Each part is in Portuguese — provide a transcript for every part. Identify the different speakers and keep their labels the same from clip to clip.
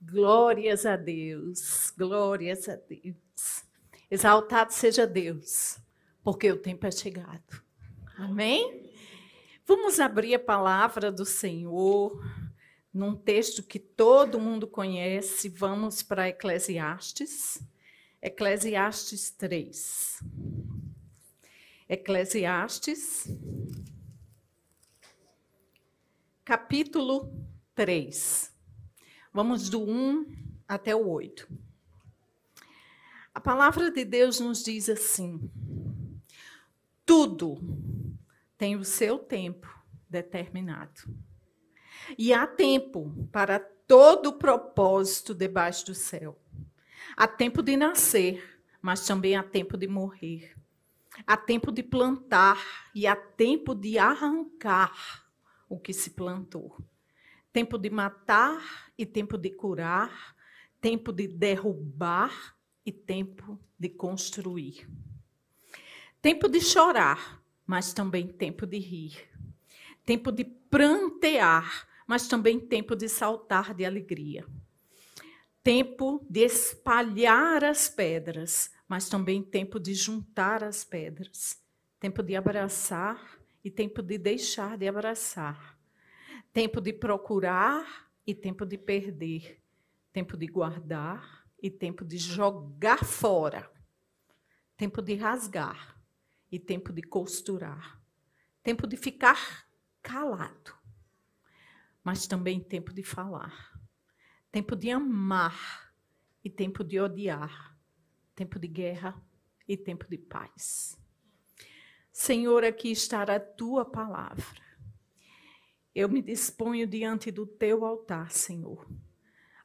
Speaker 1: Glórias a Deus, glórias a Deus. Exaltado seja Deus, porque o tempo é chegado. Amém? Vamos abrir a palavra do Senhor num texto que todo mundo conhece. Vamos para Eclesiastes, Eclesiastes 3. Eclesiastes, capítulo 3. Vamos do 1 até o 8. A palavra de Deus nos diz assim: tudo tem o seu tempo determinado. E há tempo para todo propósito debaixo do céu. Há tempo de nascer, mas também há tempo de morrer. Há tempo de plantar e há tempo de arrancar o que se plantou tempo de matar e tempo de curar, tempo de derrubar e tempo de construir. Tempo de chorar, mas também tempo de rir. Tempo de prantear, mas também tempo de saltar de alegria. Tempo de espalhar as pedras, mas também tempo de juntar as pedras. Tempo de abraçar e tempo de deixar de abraçar Tempo de procurar e tempo de perder. Tempo de guardar e tempo de jogar fora. Tempo de rasgar e tempo de costurar. Tempo de ficar calado. Mas também tempo de falar. Tempo de amar e tempo de odiar. Tempo de guerra e tempo de paz. Senhor, aqui está a tua palavra eu me disponho diante do teu altar, Senhor,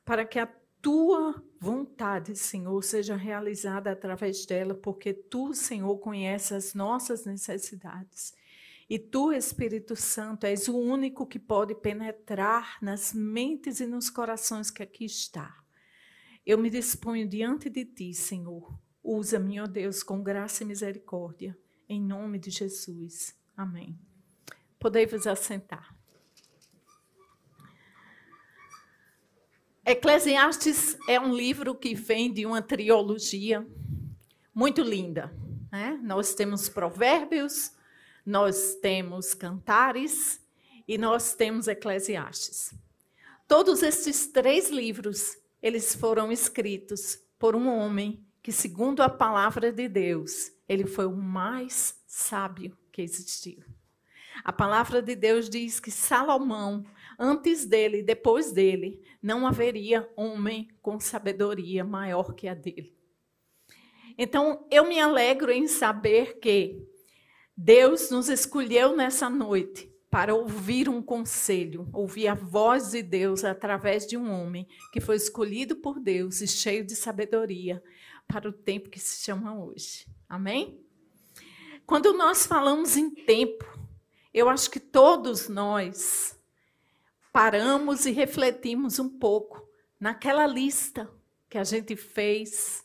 Speaker 1: para que a tua vontade, Senhor, seja realizada através dela, porque tu, Senhor, conheces as nossas necessidades. E tu, Espírito Santo, és o único que pode penetrar nas mentes e nos corações que aqui está. Eu me disponho diante de ti, Senhor. Usa-me, ó Deus, com graça e misericórdia. Em nome de Jesus. Amém. Podei vos assentar. Eclesiastes é um livro que vem de uma trilogia muito linda. Né? Nós temos provérbios, nós temos cantares e nós temos Eclesiastes. Todos esses três livros, eles foram escritos por um homem que, segundo a palavra de Deus, ele foi o mais sábio que existiu. A palavra de Deus diz que Salomão antes dele depois dele, não haveria homem com sabedoria maior que a dele. Então, eu me alegro em saber que Deus nos escolheu nessa noite para ouvir um conselho, ouvir a voz de Deus através de um homem que foi escolhido por Deus e cheio de sabedoria para o tempo que se chama hoje. Amém? Quando nós falamos em tempo, eu acho que todos nós paramos e refletimos um pouco naquela lista que a gente fez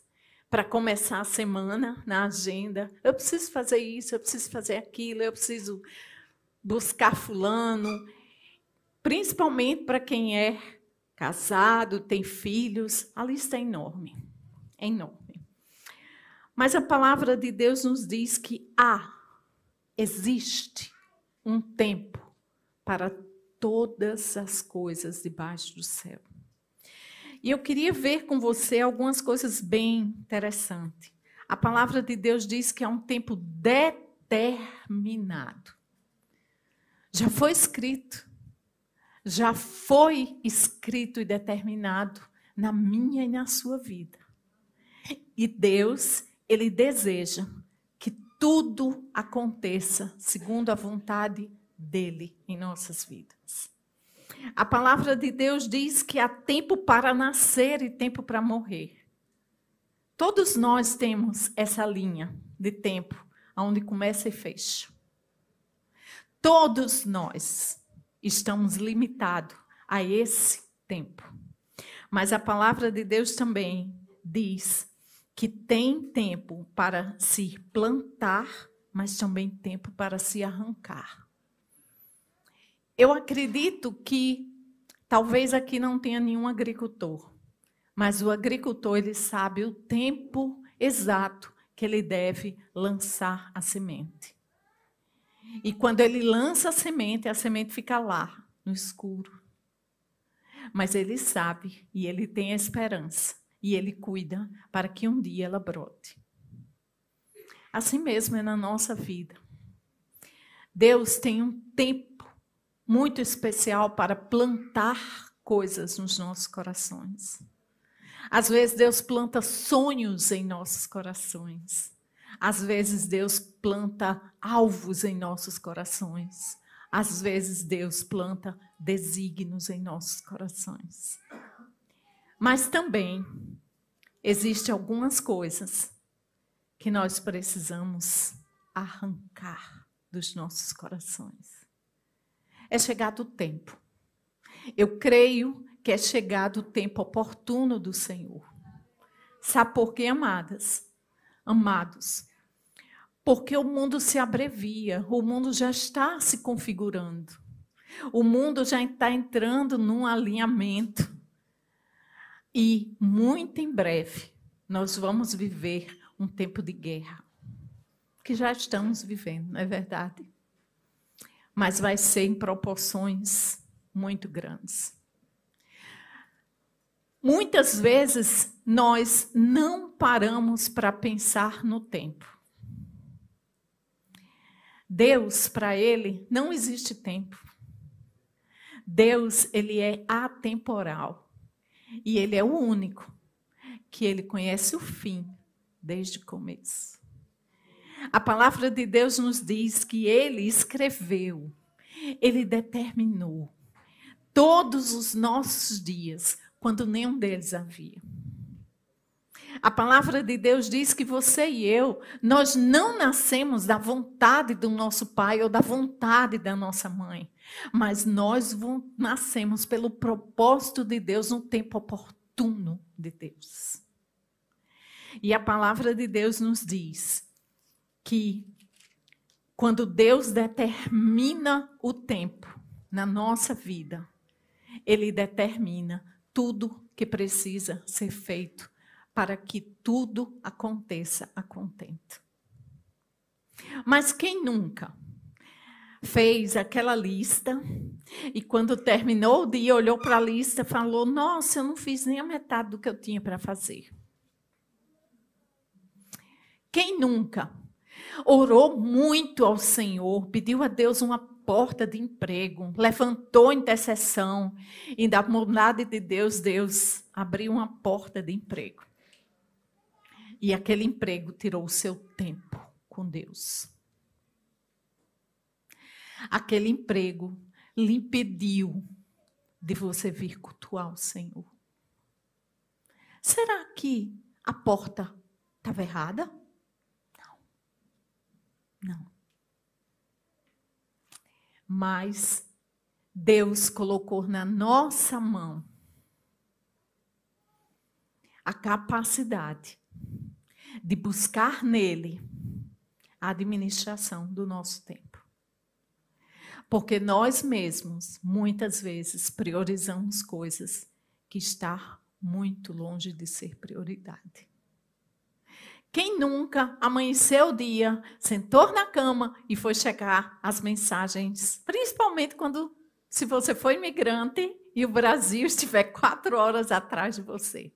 Speaker 1: para começar a semana na agenda. Eu preciso fazer isso, eu preciso fazer aquilo, eu preciso buscar fulano, principalmente para quem é casado, tem filhos, a lista é enorme. É enorme. Mas a palavra de Deus nos diz que há, existe um tempo para todas as coisas debaixo do céu. E eu queria ver com você algumas coisas bem interessantes. A palavra de Deus diz que é um tempo determinado. Já foi escrito. Já foi escrito e determinado na minha e na sua vida. E Deus, ele deseja que tudo aconteça segundo a vontade dele em nossas vidas. A palavra de Deus diz que há tempo para nascer e tempo para morrer. Todos nós temos essa linha de tempo, onde começa e fecha. Todos nós estamos limitados a esse tempo. Mas a palavra de Deus também diz que tem tempo para se plantar, mas também tempo para se arrancar. Eu acredito que Talvez aqui não tenha nenhum agricultor, mas o agricultor ele sabe o tempo exato que ele deve lançar a semente. E quando ele lança a semente, a semente fica lá, no escuro. Mas ele sabe e ele tem a esperança e ele cuida para que um dia ela brote. Assim mesmo é na nossa vida. Deus tem um tempo muito especial para plantar coisas nos nossos corações. Às vezes Deus planta sonhos em nossos corações. Às vezes Deus planta alvos em nossos corações. Às vezes Deus planta desígnios em nossos corações. Mas também existem algumas coisas que nós precisamos arrancar dos nossos corações. É chegado o tempo. Eu creio que é chegado o tempo oportuno do Senhor. Sabe por quê, amadas? Amados, porque o mundo se abrevia, o mundo já está se configurando, o mundo já está entrando num alinhamento. E muito em breve nós vamos viver um tempo de guerra, que já estamos vivendo, não é verdade? Mas vai ser em proporções muito grandes. Muitas vezes nós não paramos para pensar no tempo. Deus, para ele, não existe tempo. Deus, ele é atemporal. E ele é o único que ele conhece o fim desde o começo. A palavra de Deus nos diz que ele escreveu, ele determinou todos os nossos dias quando nenhum deles havia. A palavra de Deus diz que você e eu, nós não nascemos da vontade do nosso pai ou da vontade da nossa mãe, mas nós nascemos pelo propósito de Deus no tempo oportuno de Deus. E a palavra de Deus nos diz que quando Deus determina o tempo na nossa vida, Ele determina tudo que precisa ser feito para que tudo aconteça a contento. Mas quem nunca fez aquela lista e quando terminou o dia olhou para a lista e falou: Nossa, eu não fiz nem a metade do que eu tinha para fazer. Quem nunca orou muito ao Senhor, pediu a Deus uma porta de emprego, levantou intercessão e da bondade de Deus, Deus abriu uma porta de emprego. E aquele emprego tirou o seu tempo com Deus. Aquele emprego lhe impediu de você vir cultuar o Senhor. Será que a porta estava errada? Não. Mas Deus colocou na nossa mão a capacidade de buscar nele a administração do nosso tempo. Porque nós mesmos, muitas vezes, priorizamos coisas que estão muito longe de ser prioridade. Quem nunca amanheceu o dia, sentou na cama e foi checar as mensagens, principalmente quando, se você for imigrante e o Brasil estiver quatro horas atrás de você.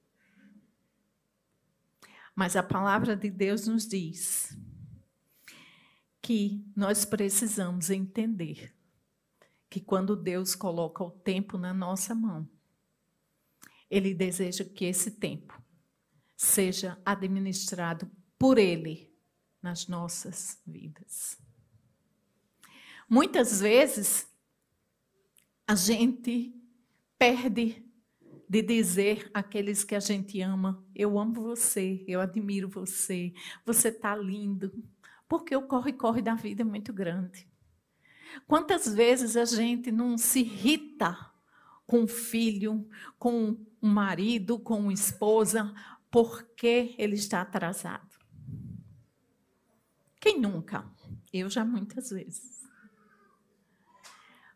Speaker 1: Mas a palavra de Deus nos diz que nós precisamos entender que quando Deus coloca o tempo na nossa mão, Ele deseja que esse tempo seja administrado por Ele nas nossas vidas. Muitas vezes, a gente perde de dizer àqueles que a gente ama: Eu amo você, eu admiro você, você está lindo. Porque o corre-corre da vida é muito grande. Quantas vezes a gente não se irrita com o filho, com o marido, com a esposa, porque ele está atrasado. Quem nunca? Eu já muitas vezes.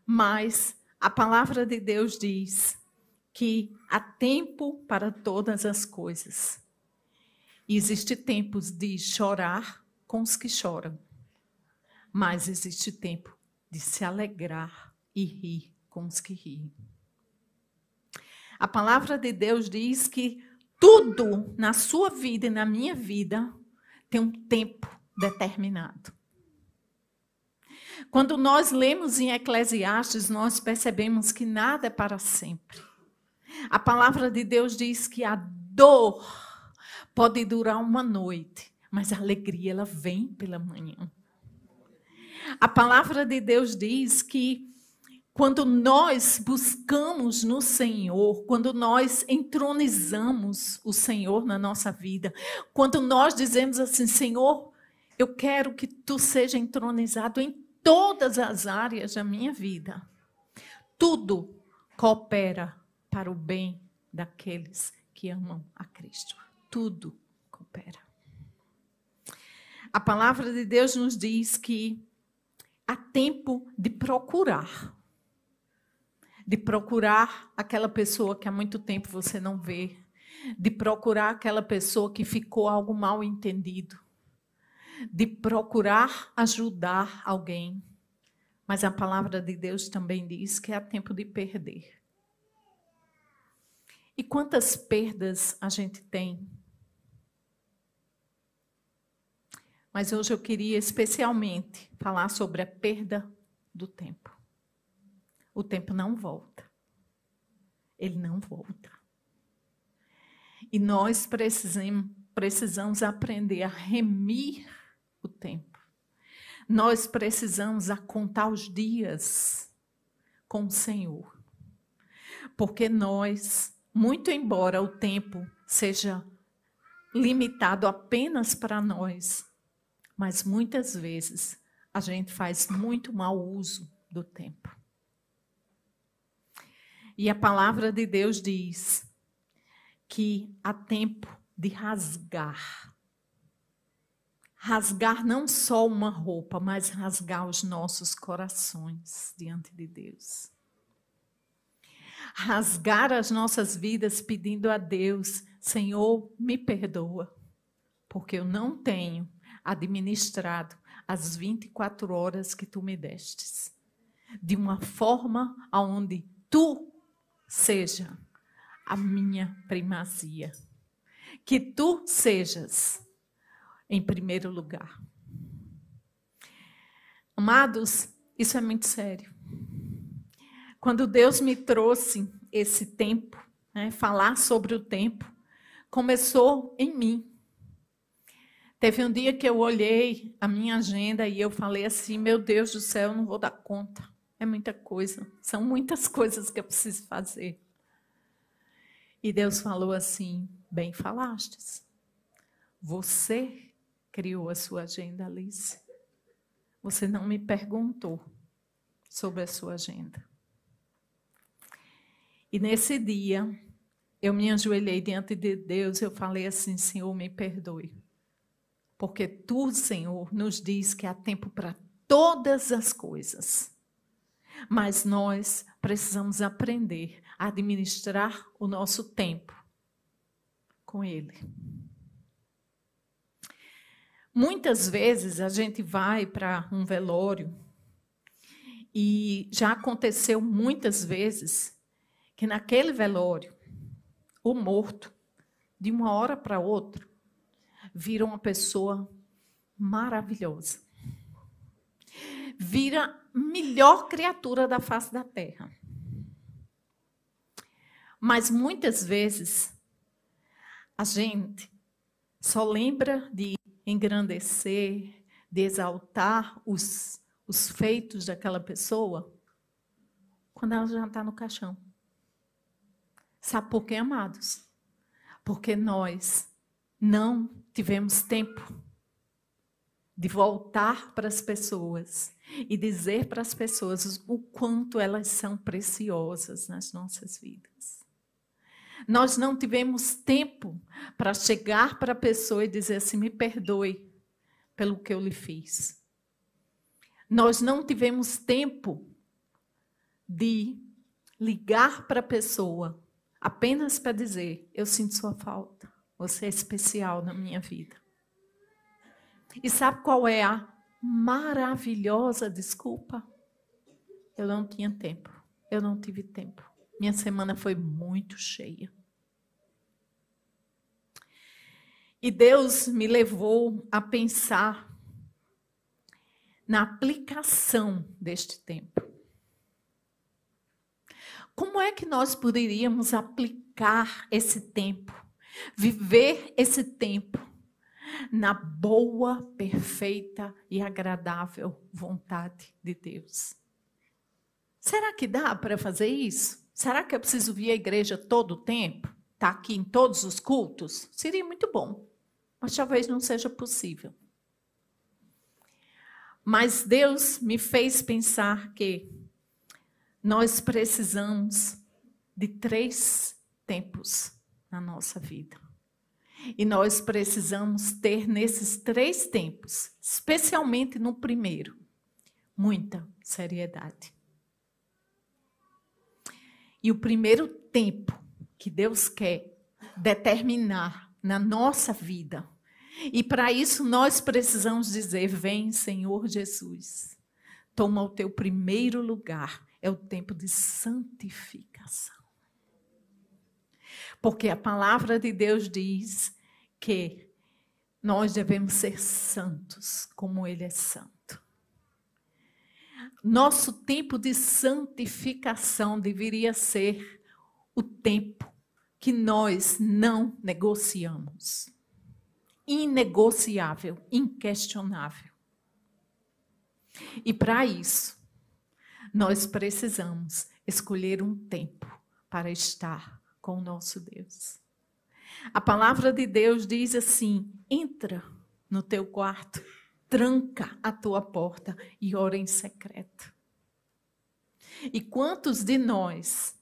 Speaker 1: Mas A palavra de Deus diz que há tempo para todas as coisas. E existe tempos de chorar com os que choram. Mas existe tempo de se alegrar e rir com os que riem. A palavra de Deus diz que tudo na sua vida e na minha vida tem um tempo determinado. Quando nós lemos em Eclesiastes, nós percebemos que nada é para sempre. A palavra de Deus diz que a dor pode durar uma noite, mas a alegria ela vem pela manhã. A palavra de Deus diz que quando nós buscamos no Senhor, quando nós entronizamos o Senhor na nossa vida, quando nós dizemos assim, Senhor, eu quero que tu seja entronizado em todas as áreas da minha vida. Tudo coopera para o bem daqueles que amam a Cristo. Tudo coopera. A palavra de Deus nos diz que há tempo de procurar de procurar aquela pessoa que há muito tempo você não vê, de procurar aquela pessoa que ficou algo mal entendido, de procurar ajudar alguém. Mas a palavra de Deus também diz que há tempo de perder. E quantas perdas a gente tem? Mas hoje eu queria especialmente falar sobre a perda do tempo o tempo não volta. Ele não volta. E nós precisamos, aprender a remir o tempo. Nós precisamos a contar os dias com o Senhor. Porque nós, muito embora o tempo seja limitado apenas para nós, mas muitas vezes a gente faz muito mau uso do tempo. E a palavra de Deus diz que há tempo de rasgar. Rasgar não só uma roupa, mas rasgar os nossos corações diante de Deus. Rasgar as nossas vidas pedindo a Deus: Senhor, me perdoa, porque eu não tenho administrado as 24 horas que tu me destes, de uma forma onde tu seja a minha primazia. Que tu sejas em primeiro lugar. Amados, isso é muito sério. Quando Deus me trouxe esse tempo, né, falar sobre o tempo, começou em mim. Teve um dia que eu olhei a minha agenda e eu falei assim: meu Deus do céu, eu não vou dar conta. É muita coisa. São muitas coisas que eu preciso fazer. E Deus falou assim: bem falastes. Você criou a sua agenda, Alice. Você não me perguntou sobre a sua agenda. E nesse dia, eu me ajoelhei diante de Deus, eu falei assim: Senhor, me perdoe. Porque tu, Senhor, nos diz que há tempo para todas as coisas. Mas nós precisamos aprender a administrar o nosso tempo com Ele. Muitas vezes a gente vai para um velório e já aconteceu muitas vezes que naquele velório o morto, de uma hora para outra, vira uma pessoa maravilhosa. Vira melhor criatura da face da terra. Mas muitas vezes a gente só lembra de engrandecer, de exaltar os, os feitos daquela pessoa quando ela já está no caixão. Sabe por quê, amados? Porque nós não tivemos tempo de voltar para as pessoas e dizer para as pessoas o quanto elas são preciosas nas nossas vidas. Nós não tivemos tempo para chegar para a pessoa e dizer assim: me perdoe pelo que eu lhe fiz. Nós não tivemos tempo de ligar para a pessoa apenas para dizer: Eu sinto sua falta, você é especial na minha vida. E sabe qual é a maravilhosa desculpa? Eu não tinha tempo, eu não tive tempo. Minha semana foi muito cheia. E Deus me levou a pensar na aplicação deste tempo. Como é que nós poderíamos aplicar esse tempo, viver esse tempo na boa, perfeita e agradável vontade de Deus? Será que dá para fazer isso? Será que eu preciso vir à igreja todo o tempo? Estar tá aqui em todos os cultos? Seria muito bom, mas talvez não seja possível. Mas Deus me fez pensar que nós precisamos de três tempos na nossa vida. E nós precisamos ter nesses três tempos, especialmente no primeiro, muita seriedade. E o primeiro tempo que Deus quer determinar na nossa vida, e para isso nós precisamos dizer: Vem, Senhor Jesus, toma o teu primeiro lugar é o tempo de santificação. Porque a palavra de Deus diz que nós devemos ser santos como Ele é santo. Nosso tempo de santificação deveria ser o tempo que nós não negociamos. Inegociável, inquestionável. E para isso, nós precisamos escolher um tempo para estar com o nosso Deus. A palavra de Deus diz assim: entra no teu quarto, tranca a tua porta e ora em secreto. E quantos de nós,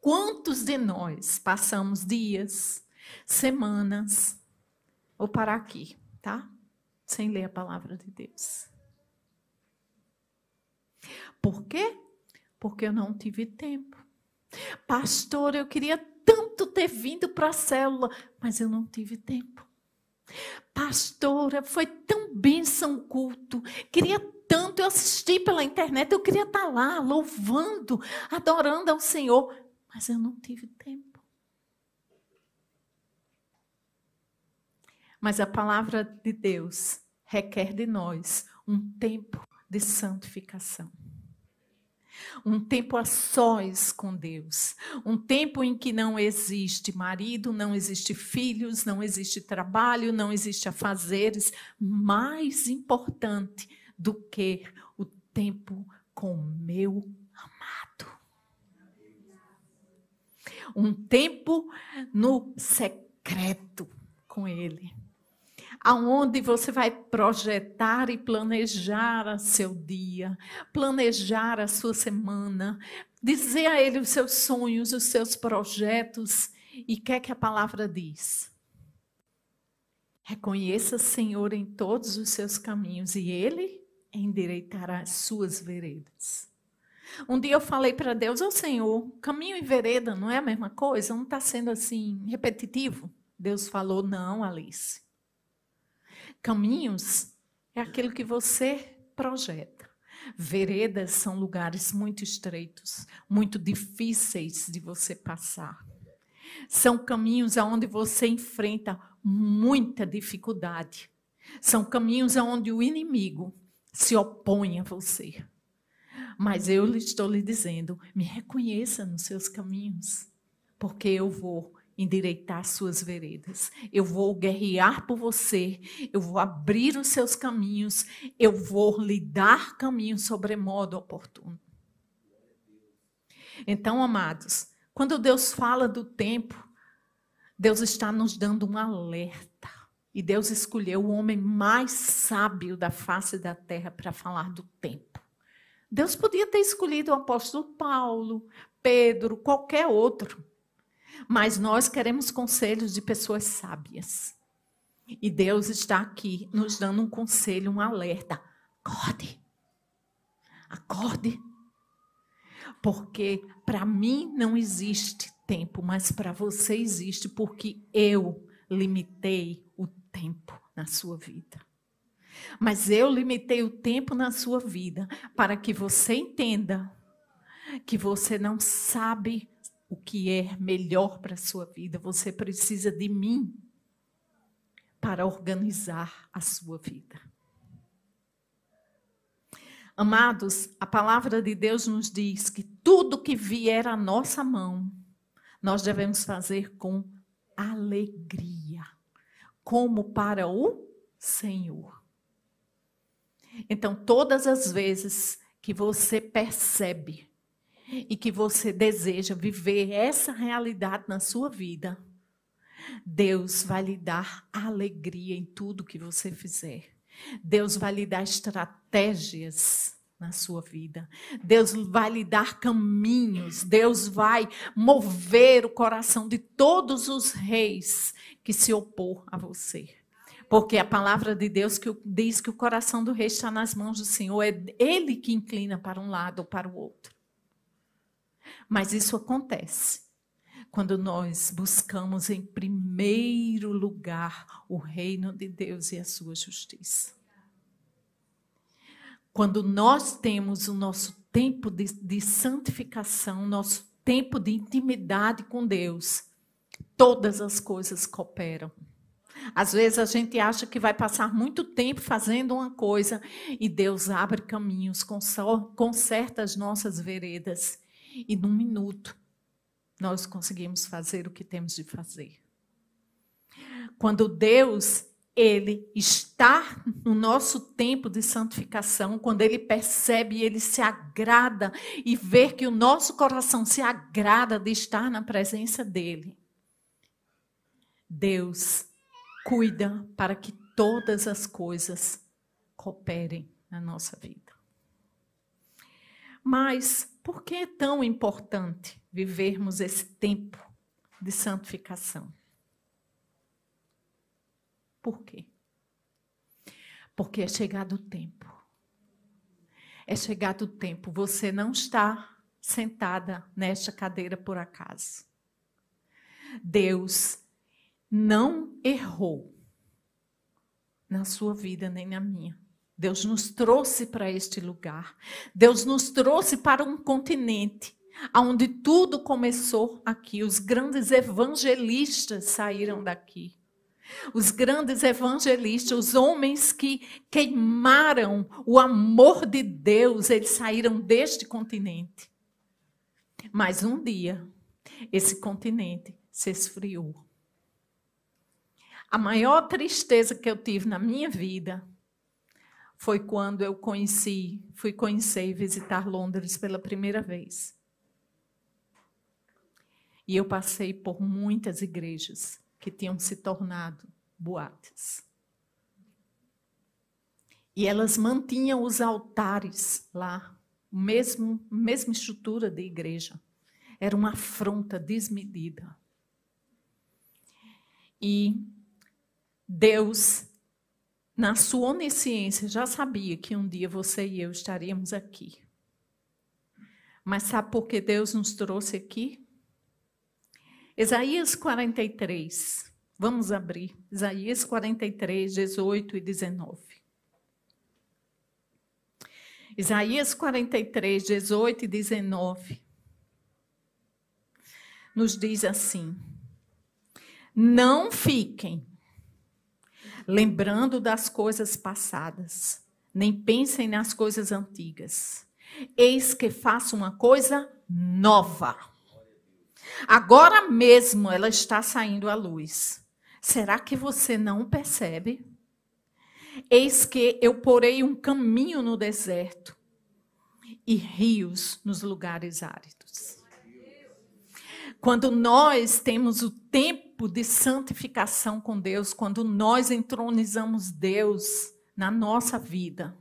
Speaker 1: quantos de nós passamos dias, semanas, vou parar aqui, tá? Sem ler a palavra de Deus. Por quê? Porque eu não tive tempo. Pastor, eu queria tanto ter vindo para a célula, mas eu não tive tempo. Pastora, foi tão bênção o culto. Queria tanto, eu assisti pela internet, eu queria estar lá louvando, adorando ao Senhor, mas eu não tive tempo. Mas a palavra de Deus requer de nós um tempo de santificação. Um tempo a sós com Deus. Um tempo em que não existe marido, não existe filhos, não existe trabalho, não existe afazeres. Mais importante do que o tempo com meu amado. Um tempo no secreto com Ele aonde você vai projetar e planejar seu dia, planejar a sua semana, dizer a ele os seus sonhos, os seus projetos e quer que a palavra diz. Reconheça, Senhor, em todos os seus caminhos e ele endireitará as suas veredas. Um dia eu falei para Deus, ô oh, Senhor, caminho e vereda não é a mesma coisa? Não está sendo assim repetitivo? Deus falou, não, Alice. Caminhos é aquilo que você projeta. Veredas são lugares muito estreitos, muito difíceis de você passar. São caminhos aonde você enfrenta muita dificuldade. São caminhos aonde o inimigo se opõe a você. Mas eu estou lhe dizendo, me reconheça nos seus caminhos, porque eu vou endireitar suas veredas. Eu vou guerrear por você, eu vou abrir os seus caminhos, eu vou lhe dar caminho sobremodo oportuno. Então, amados, quando Deus fala do tempo, Deus está nos dando um alerta. E Deus escolheu o homem mais sábio da face da terra para falar do tempo. Deus podia ter escolhido o apóstolo Paulo, Pedro, qualquer outro. Mas nós queremos conselhos de pessoas sábias. E Deus está aqui nos dando um conselho, um alerta. Acorde. Acorde. Porque para mim não existe tempo, mas para você existe, porque eu limitei o tempo na sua vida. Mas eu limitei o tempo na sua vida para que você entenda que você não sabe o que é melhor para a sua vida. Você precisa de mim para organizar a sua vida. Amados, a palavra de Deus nos diz que tudo que vier à nossa mão, nós devemos fazer com alegria, como para o Senhor. Então, todas as vezes que você percebe e que você deseja viver essa realidade na sua vida, Deus vai lhe dar alegria em tudo que você fizer. Deus vai lhe dar estratégias na sua vida. Deus vai lhe dar caminhos. Deus vai mover o coração de todos os reis que se opor a você. Porque a palavra de Deus que diz que o coração do rei está nas mãos do Senhor, é ele que inclina para um lado ou para o outro. Mas isso acontece quando nós buscamos em primeiro lugar o reino de Deus e a sua justiça. Quando nós temos o nosso tempo de, de santificação, nosso tempo de intimidade com Deus, todas as coisas cooperam. Às vezes a gente acha que vai passar muito tempo fazendo uma coisa e Deus abre caminhos, conserta as nossas veredas e num minuto nós conseguimos fazer o que temos de fazer. Quando Deus ele está no nosso tempo de santificação, quando ele percebe, ele se agrada e vê que o nosso coração se agrada de estar na presença dele. Deus cuida para que todas as coisas cooperem na nossa vida. Mas por que é tão importante vivermos esse tempo de santificação? Por quê? Porque é chegado o tempo. É chegado o tempo. Você não está sentada nesta cadeira por acaso. Deus não errou na sua vida nem na minha. Deus nos trouxe para este lugar. Deus nos trouxe para um continente onde tudo começou aqui. Os grandes evangelistas saíram daqui. Os grandes evangelistas, os homens que queimaram o amor de Deus, eles saíram deste continente. Mas um dia, esse continente se esfriou. A maior tristeza que eu tive na minha vida foi quando eu conheci, fui conhecer e visitar Londres pela primeira vez. E eu passei por muitas igrejas que tinham se tornado boates. E elas mantinham os altares lá, mesmo mesma estrutura de igreja. Era uma afronta desmedida. E Deus na sua onisciência, já sabia que um dia você e eu estaríamos aqui. Mas sabe por que Deus nos trouxe aqui? Isaías 43. Vamos abrir. Isaías 43, 18 e 19. Isaías 43, 18 e 19. Nos diz assim: Não fiquem lembrando das coisas passadas, nem pensem nas coisas antigas. Eis que faço uma coisa nova. Agora mesmo ela está saindo à luz. Será que você não percebe? Eis que eu porei um caminho no deserto e rios nos lugares áridos. Quando nós temos o tempo de santificação com Deus, quando nós entronizamos Deus na nossa vida,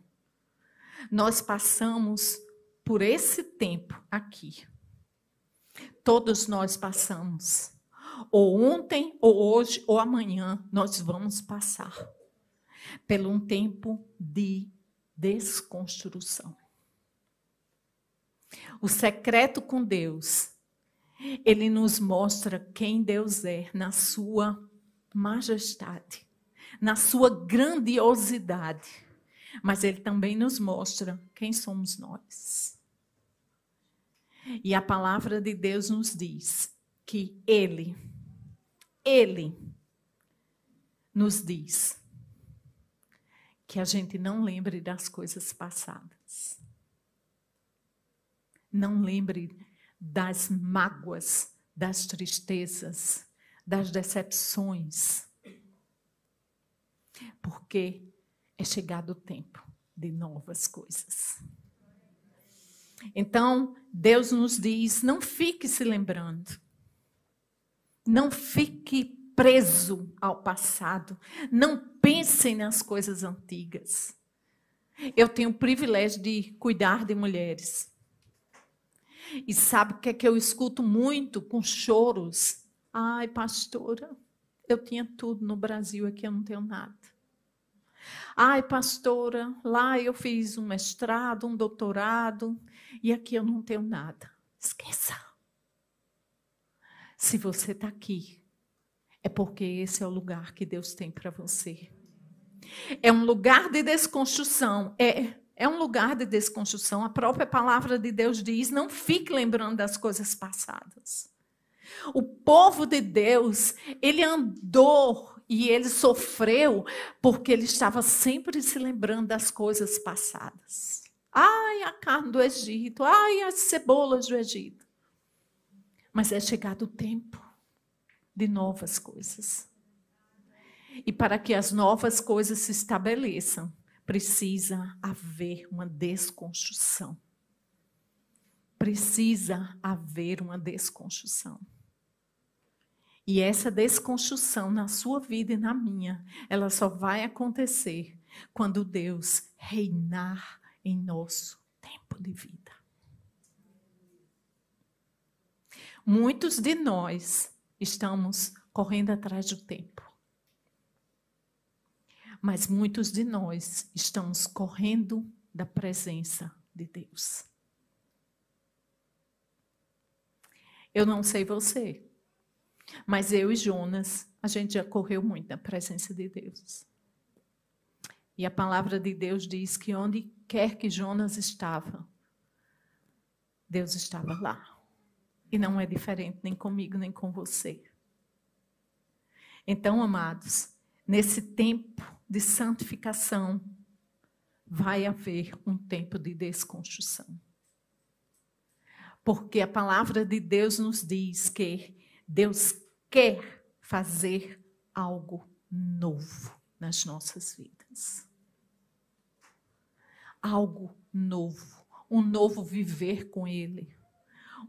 Speaker 1: nós passamos por esse tempo aqui. Todos nós passamos. Ou ontem, ou hoje, ou amanhã, nós vamos passar pelo um tempo de desconstrução. O secreto com Deus, ele nos mostra quem Deus é na sua majestade, na sua grandiosidade. Mas ele também nos mostra quem somos nós. E a palavra de Deus nos diz que ele, ele nos diz que a gente não lembre das coisas passadas. Não lembre das mágoas, das tristezas, das decepções. Porque é chegado o tempo de novas coisas. Então, Deus nos diz: não fique se lembrando. Não fique preso ao passado. Não pense nas coisas antigas. Eu tenho o privilégio de cuidar de mulheres. E sabe o que é que eu escuto muito com choros? Ai, pastora, eu tinha tudo no Brasil, aqui eu não tenho nada. Ai, pastora, lá eu fiz um mestrado, um doutorado, e aqui eu não tenho nada. Esqueça. Se você está aqui, é porque esse é o lugar que Deus tem para você. É um lugar de desconstrução. É, é um lugar de desconstrução. A própria palavra de Deus diz: não fique lembrando das coisas passadas. O povo de Deus, ele andou e ele sofreu porque ele estava sempre se lembrando das coisas passadas. Ai, a carne do Egito, ai, as cebolas do Egito. Mas é chegado o tempo de novas coisas. E para que as novas coisas se estabeleçam, precisa haver uma desconstrução. Precisa haver uma desconstrução. E essa desconstrução na sua vida e na minha, ela só vai acontecer quando Deus reinar em nosso tempo de vida. Muitos de nós estamos correndo atrás do tempo. Mas muitos de nós estamos correndo da presença de Deus. Eu não sei você, mas eu e Jonas, a gente já correu muito da presença de Deus. E a palavra de Deus diz que onde quer que Jonas estava, Deus estava lá. E não é diferente nem comigo, nem com você. Então, amados, nesse tempo de santificação, vai haver um tempo de desconstrução. Porque a palavra de Deus nos diz que Deus quer fazer algo novo nas nossas vidas. Algo novo, um novo viver com Ele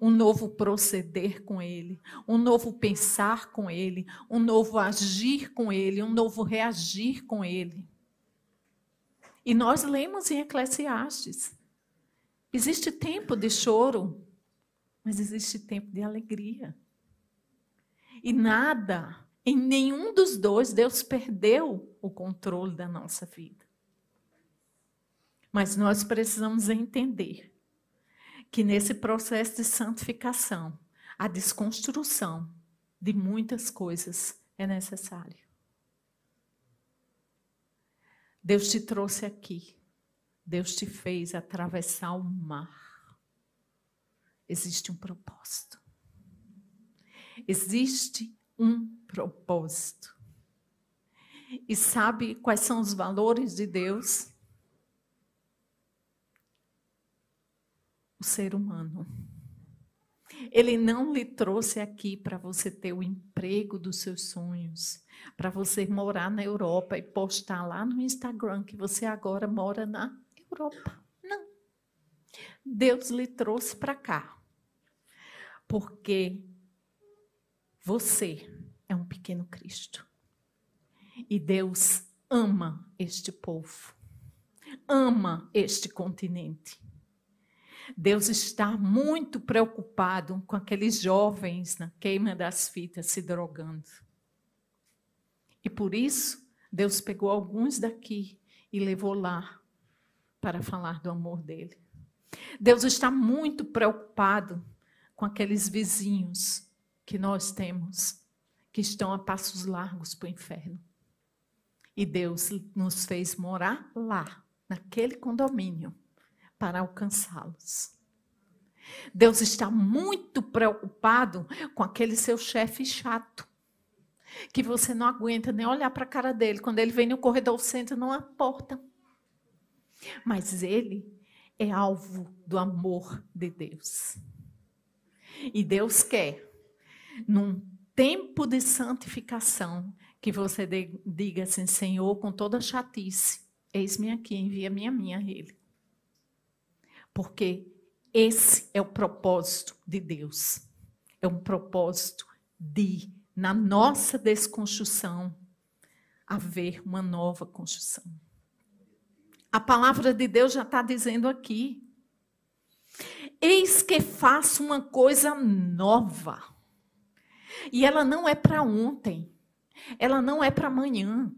Speaker 1: um novo proceder com Ele, um novo pensar com Ele, um novo agir com Ele, um novo reagir com Ele. E nós lemos em Eclesiastes: existe tempo de choro, mas existe tempo de alegria. E nada, em nenhum dos dois, Deus perdeu o controle da nossa vida. Mas nós precisamos entender que nesse processo de santificação, a desconstrução de muitas coisas é necessário. Deus te trouxe aqui. Deus te fez atravessar o mar. Existe um propósito. Existe um propósito. E sabe quais são os valores de Deus? O ser humano. Ele não lhe trouxe aqui para você ter o emprego dos seus sonhos, para você morar na Europa e postar lá no Instagram que você agora mora na Europa. Não. Deus lhe trouxe para cá. Porque você é um pequeno Cristo. E Deus ama este povo. Ama este continente. Deus está muito preocupado com aqueles jovens na queima das fitas se drogando. E por isso, Deus pegou alguns daqui e levou lá para falar do amor dele. Deus está muito preocupado com aqueles vizinhos que nós temos, que estão a passos largos para o inferno. E Deus nos fez morar lá, naquele condomínio, para alcançá-los. Deus está muito preocupado com aquele seu chefe chato, que você não aguenta nem olhar para a cara dele. Quando ele vem no corredor, senta numa porta. Mas ele é alvo do amor de Deus. E Deus quer, num tempo de santificação, que você diga assim: Senhor, com toda chatice, eis-me aqui, envia-me a minha a Ele. Porque esse é o propósito de Deus. É um propósito de, na nossa desconstrução, haver uma nova construção. A palavra de Deus já está dizendo aqui. Eis que faço uma coisa nova. E ela não é para ontem. Ela não é para amanhã.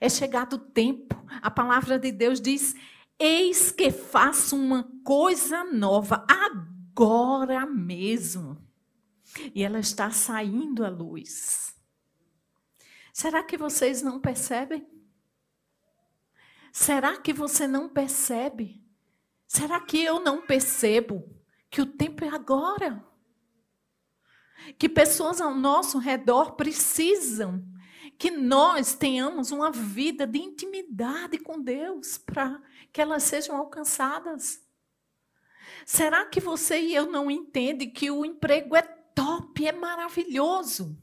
Speaker 1: É chegado o tempo. A palavra de Deus diz: Eis que faço uma coisa nova, agora mesmo. E ela está saindo à luz. Será que vocês não percebem? Será que você não percebe? Será que eu não percebo que o tempo é agora? Que pessoas ao nosso redor precisam que nós tenhamos uma vida de intimidade com Deus para que elas sejam alcançadas. Será que você e eu não entendem que o emprego é top, é maravilhoso?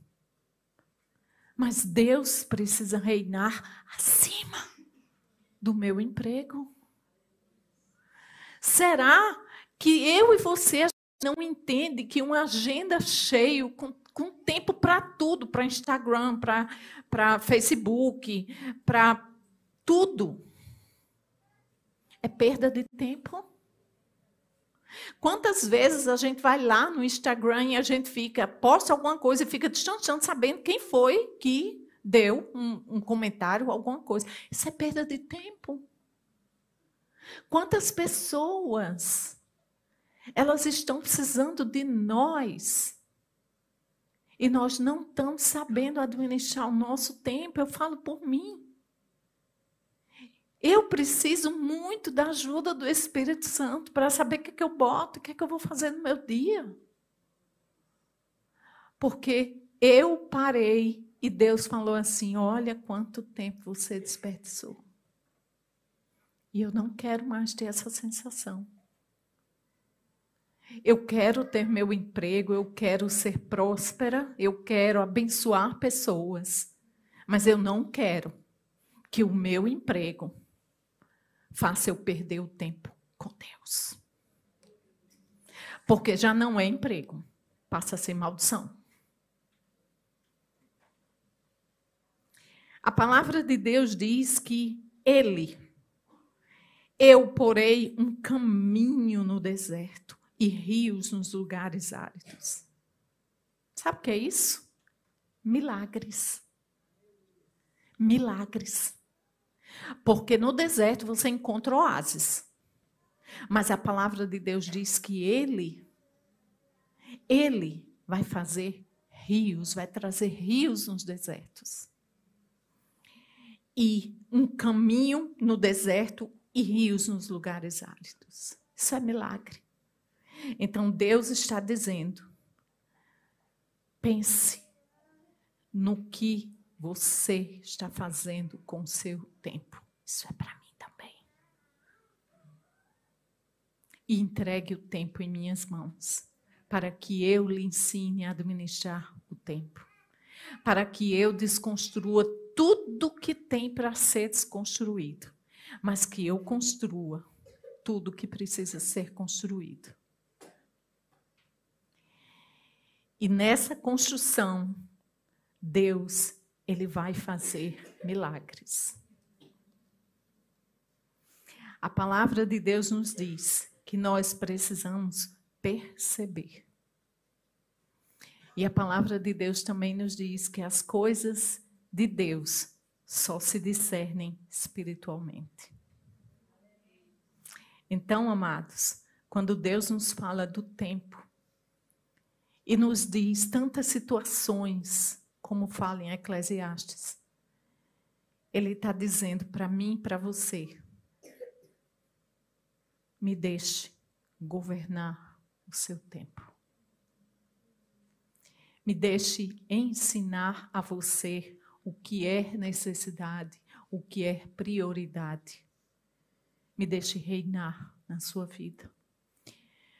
Speaker 1: Mas Deus precisa reinar acima do meu emprego. Será que eu e você não entendem que uma agenda cheia, com, com tempo para tudo, para Instagram, para Facebook, para tudo, é perda de tempo. Quantas vezes a gente vai lá no Instagram e a gente fica, posta alguma coisa e fica distante sabendo quem foi que deu um, um comentário, alguma coisa. Isso é perda de tempo. Quantas pessoas elas estão precisando de nós e nós não estamos sabendo administrar o nosso tempo. Eu falo por mim. Eu preciso muito da ajuda do Espírito Santo para saber o que, é que eu boto, o que, é que eu vou fazer no meu dia. Porque eu parei e Deus falou assim: Olha quanto tempo você desperdiçou. E eu não quero mais ter essa sensação. Eu quero ter meu emprego, eu quero ser próspera, eu quero abençoar pessoas, mas eu não quero que o meu emprego faça eu perder o tempo com Deus. Porque já não é emprego, passa a ser maldição. A palavra de Deus diz que Ele, eu porei um caminho no deserto e rios nos lugares áridos. Sabe o que é isso? Milagres. Milagres. Porque no deserto você encontra oásis. Mas a palavra de Deus diz que Ele, Ele vai fazer rios, vai trazer rios nos desertos. E um caminho no deserto e rios nos lugares áridos. Isso é milagre. Então Deus está dizendo: pense no que você está fazendo com o seu tempo. Isso é para mim também. E entregue o tempo em minhas mãos, para que eu lhe ensine a administrar o tempo. Para que eu desconstrua tudo que tem para ser desconstruído, mas que eu construa tudo que precisa ser construído. E nessa construção, Deus ele vai fazer milagres. A palavra de Deus nos diz que nós precisamos perceber. E a palavra de Deus também nos diz que as coisas de Deus só se discernem espiritualmente. Então, amados, quando Deus nos fala do tempo e nos diz tantas situações, como fala em Eclesiastes, Ele está dizendo para mim e para você: me deixe governar o seu tempo. Me deixe ensinar a você o que é necessidade, o que é prioridade. Me deixe reinar na sua vida.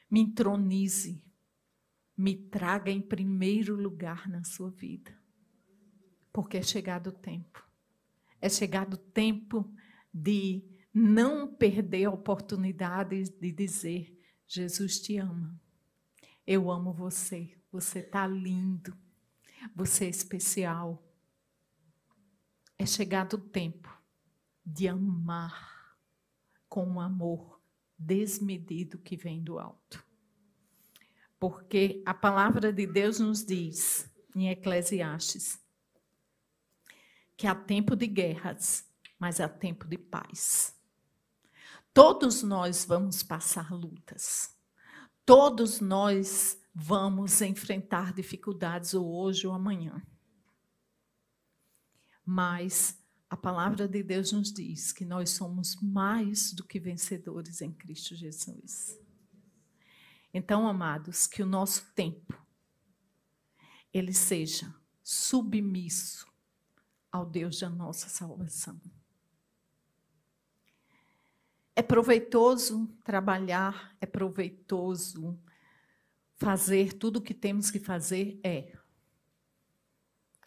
Speaker 1: Me entronize. Me traga em primeiro lugar na sua vida. Porque é chegado o tempo. É chegado o tempo de não perder a oportunidade de dizer: Jesus te ama. Eu amo você. Você está lindo. Você é especial. É chegado o tempo de amar com um amor desmedido que vem do alto. Porque a palavra de Deus nos diz em Eclesiastes que há tempo de guerras, mas há tempo de paz. Todos nós vamos passar lutas. Todos nós vamos enfrentar dificuldades ou hoje ou amanhã. Mas a palavra de Deus nos diz que nós somos mais do que vencedores em Cristo Jesus. Então, amados, que o nosso tempo ele seja submisso ao Deus da nossa salvação. É proveitoso trabalhar, é proveitoso fazer tudo o que temos que fazer, é.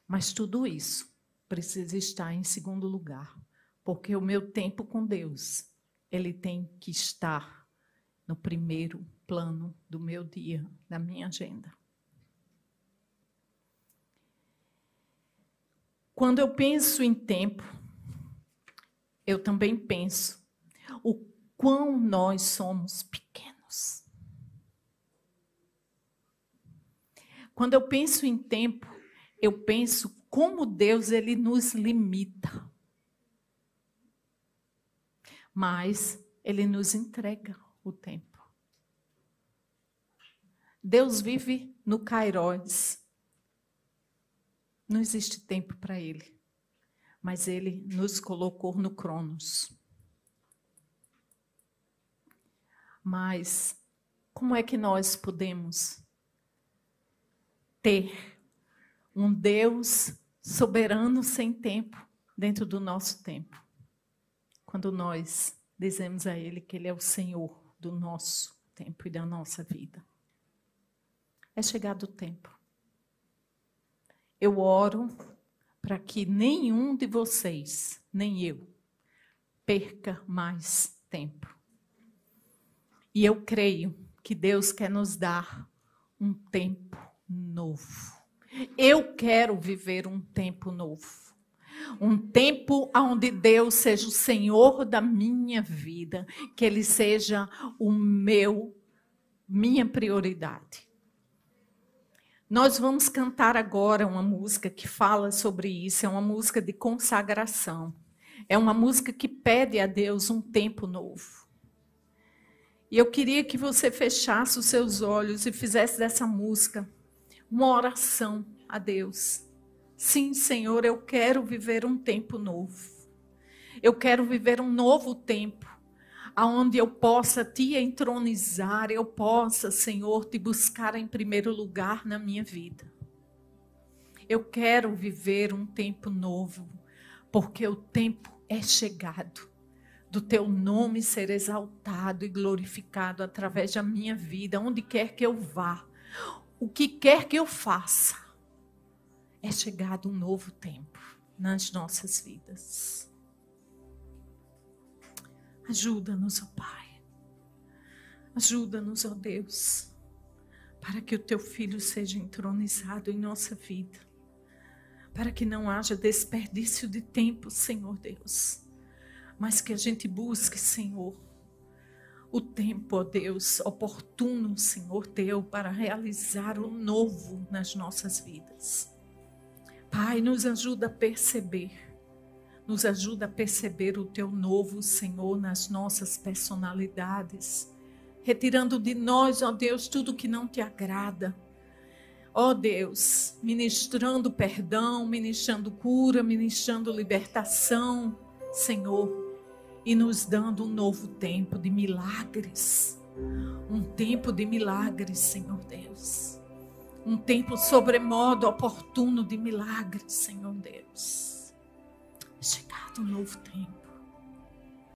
Speaker 1: Mas tudo isso precisa estar em segundo lugar, porque o meu tempo com Deus, ele tem que estar no primeiro plano do meu dia, da minha agenda. Quando eu penso em tempo, eu também penso o quão nós somos pequenos. Quando eu penso em tempo, eu penso como Deus ele nos limita. Mas ele nos entrega o tempo. Deus vive no Kairos. Não existe tempo para ele. Mas ele nos colocou no Cronos. Mas como é que nós podemos ter um Deus soberano sem tempo dentro do nosso tempo. Quando nós dizemos a Ele que Ele é o Senhor do nosso tempo e da nossa vida. É chegado o tempo. Eu oro para que nenhum de vocês, nem eu, perca mais tempo. E eu creio que Deus quer nos dar um tempo novo. Eu quero viver um tempo novo. Um tempo onde Deus seja o Senhor da minha vida, que Ele seja o meu, minha prioridade. Nós vamos cantar agora uma música que fala sobre isso, é uma música de consagração. É uma música que pede a Deus um tempo novo. E eu queria que você fechasse os seus olhos e fizesse dessa música uma oração a Deus. Sim, Senhor, eu quero viver um tempo novo. Eu quero viver um novo tempo, aonde eu possa te entronizar, eu possa, Senhor, te buscar em primeiro lugar na minha vida. Eu quero viver um tempo novo, porque o tempo é chegado do teu nome ser exaltado e glorificado através da minha vida, onde quer que eu vá o que quer que eu faça, é chegado um novo tempo nas nossas vidas. Ajuda-nos, ó Pai. Ajuda-nos, ó Deus, para que o teu filho seja entronizado em nossa vida. Para que não haja desperdício de tempo, Senhor Deus. Mas que a gente busque, Senhor, o tempo, ó Deus, oportuno, Senhor teu, para realizar o novo nas nossas vidas. Pai, nos ajuda a perceber, nos ajuda a perceber o teu novo, Senhor, nas nossas personalidades, retirando de nós, ó Deus, tudo que não te agrada. Ó Deus, ministrando perdão, ministrando cura, ministrando libertação, Senhor, e nos dando um novo tempo de milagres. Um tempo de milagres, Senhor Deus. Um tempo sobremodo oportuno de milagres, Senhor Deus. Um novo tempo.